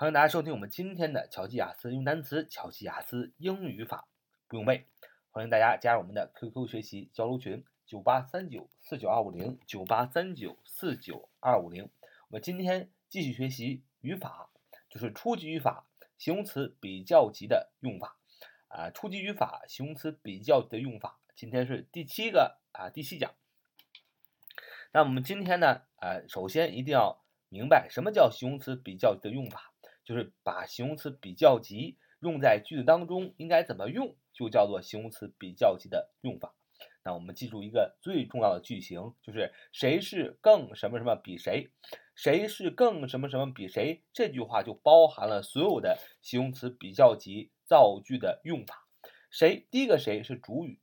欢迎大家收听我们今天的乔记雅思用单词、乔记雅思英语法不用背。欢迎大家加入我们的 QQ 学习交流群：九八三九四九二五零九八三九四九二五零。我们今天继续学习语法，就是初级语法形容词比较级的用法啊。初级语法形容词比较级的用法，今天是第七个啊，第七讲。那我们今天呢，呃，首先一定要明白什么叫形容词比较级的用法。就是把形容词比较级用在句子当中应该怎么用，就叫做形容词比较级的用法。那我们记住一个最重要的句型，就是谁是更什么什么比谁，谁是更什么什么比谁。这句话就包含了所有的形容词比较级造句的用法。谁，第一个谁是主语，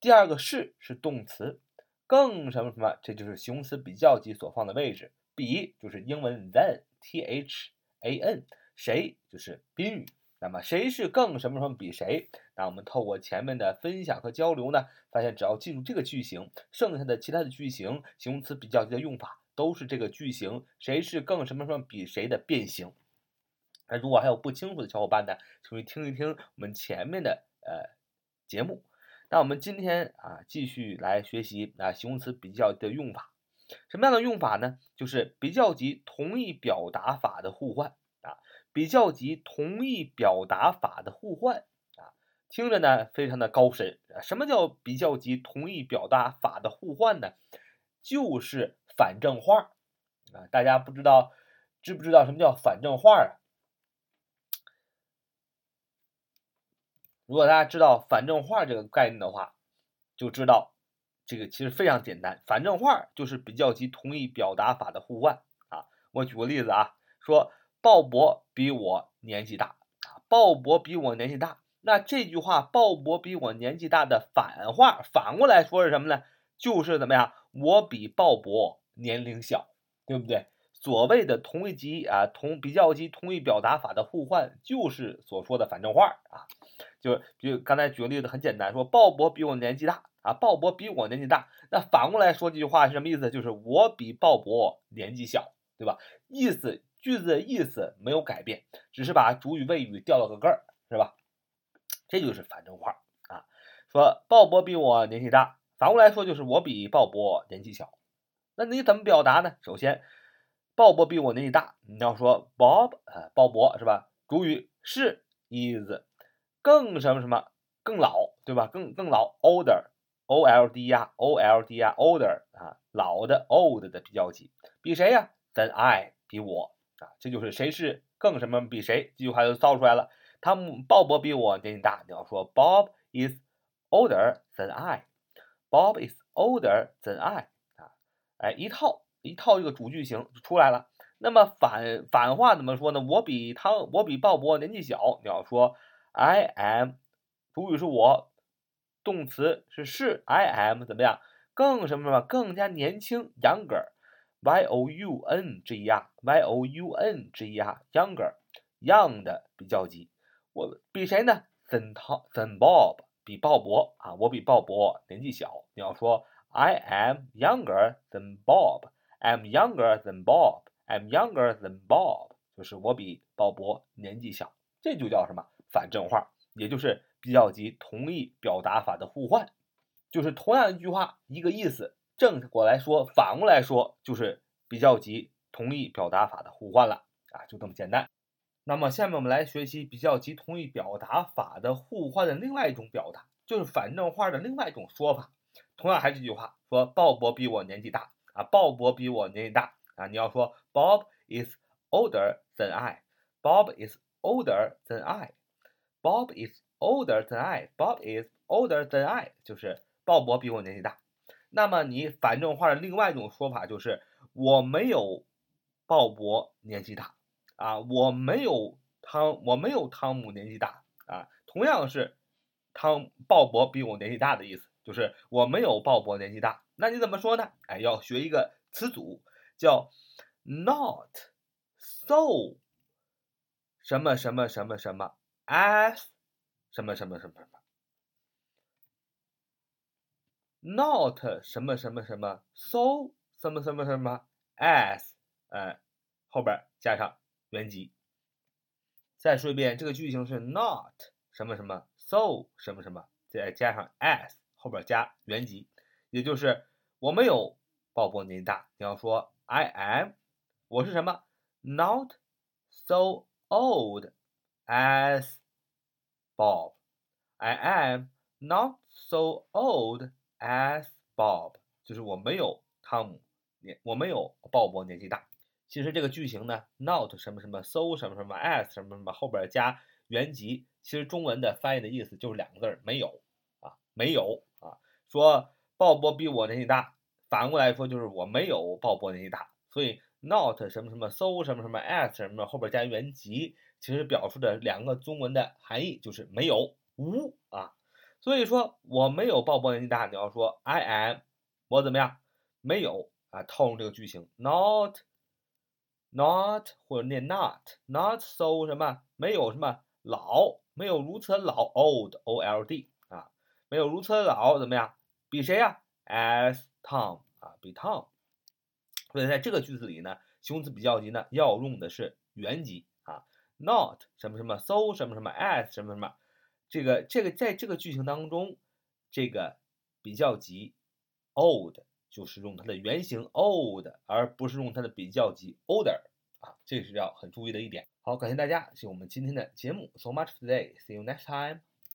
第二个是是动词，更什么什么，这就是形容词比较级所放的位置。比就是英文 than，t h。A n 谁就是宾语，那么谁是更什么什么比谁？那我们透过前面的分享和交流呢，发现只要记住这个句型，剩下的其他的句型形容词比较级的用法都是这个句型谁是更什么什么比谁的变形。那如果还有不清楚的小伙伴呢，可以听一听我们前面的呃节目。那我们今天啊继续来学习啊形容词比较的用法。什么样的用法呢？就是比较级同义表达法的互换啊，比较级同义表达法的互换啊，听着呢非常的高深啊。什么叫比较级同义表达法的互换呢？就是反正化啊。大家不知道知不知道什么叫反正化啊？如果大家知道反正化这个概念的话，就知道。这个其实非常简单，反证话就是比较级同义表达法的互换啊。我举个例子啊，说鲍勃比我年纪大啊，鲍勃比我年纪大，那这句话鲍勃比我年纪大的反话反过来说是什么呢？就是怎么样，我比鲍勃年龄小，对不对？所谓的同义级啊同比较级同义表达法的互换，就是所说的反证话啊。就比如刚才举个例子，很简单，说鲍勃比我年纪大。啊，鲍勃比我年纪大，那反过来说这句话是什么意思？就是我比鲍勃年纪小，对吧？意思句子的意思没有改变，只是把主语谓语调了个个儿，是吧？这就是反证话啊。说鲍勃比我年纪大，反过来说就是我比鲍勃年纪小。那你怎么表达呢？首先，鲍勃比我年纪大，你要说 Bob，啊，鲍勃是吧？主语是 is，更什么什么更老，对吧？更更老 older。Old 呀，old 呀，older 啊，老的 old 的比较级，比谁呀？than I 比我啊，这就是谁是更什么比谁，这句话就造出来了。汤姆鲍勃比我年纪大，你要说 Bob is older than I，Bob is older than I 啊，哎，一套一套这个主句型就出来了。那么反反话怎么说呢？我比汤我比鲍勃年纪小，你要说 I am，主语是我。动词是是，I am 怎么样？更什么什么？更加年轻，younger，y o u n g e r，y o u n g e r，younger，young 的比较级。我比谁呢？than than Bob，比鲍勃啊，我比鲍勃年纪小。你要说 I am younger than Bob，I'm younger than Bob，I'm younger than Bob，就是我比鲍勃年纪小。这就叫什么？反证话，也就是。比较级同义表达法的互换，就是同样一句话一个意思，正过来说，反过来说，就是比较级同义表达法的互换了。啊，就这么简单。那么下面我们来学习比较级同义表达法的互换的另外一种表达，就是反证话的另外一种说法。同样还是这句话，说鲍勃比我年纪大。啊，鲍勃比我年纪大。啊，你要说 Bob is older than I，Bob is older than I，Bob is Older than I, Bob is older than I，就是鲍勃比我年纪大。那么你反证话的另外一种说法就是我没有鲍勃年纪大啊，我没有汤，我没有汤姆年纪大啊。同样是汤鲍勃比我年纪大的意思，就是我没有鲍勃年纪大。那你怎么说呢？哎，要学一个词组叫 not so 什么什么什么什么 as。什么什么什么什么，not 什么什么什么，so 什么什么什么，as，呃，后边加上原级再说一遍，这个句型是 not 什么什么。So 什么什么，再加上 as 后边加原级，也就是我没有鲍勃年纪大。你要说 I am，我是什么？Not so old as Bob. I am not so old as Bob. 就是我没有汤姆年，我没有鲍勃年纪大。其实这个句型呢，not 什么什么，so 什么什么，as 什么什么，后边加原级，其实中文的翻译的意思就是两个字儿，没有啊，没有啊。说鲍勃比我年纪大，反过来说就是我没有鲍勃年纪大。所以 not 什么什么，so 什么什么，as 什么后边加原级，其实表述的两个中文的含义就是没有无啊。所以说我没有鲍勃年纪大，你要说 I am。我怎么样？没有啊，套用这个句型，not，not 或者念 not，not so 什么？没有什么老，没有如此老，old，o l d 啊，没有如此老，怎么样？比谁呀？as Tom 啊，比 Tom。所以在这个句子里呢，形容词比较级呢要用的是原级啊，not 什么什么，so 什么什么，as 什么什么。这个这个在这个句型当中，这个比较级。old 就是用它的原型 old，而不是用它的比较级 older 啊，这是要很注意的一点。好，感谢大家，是我们今天的节目。So much today. See you next time.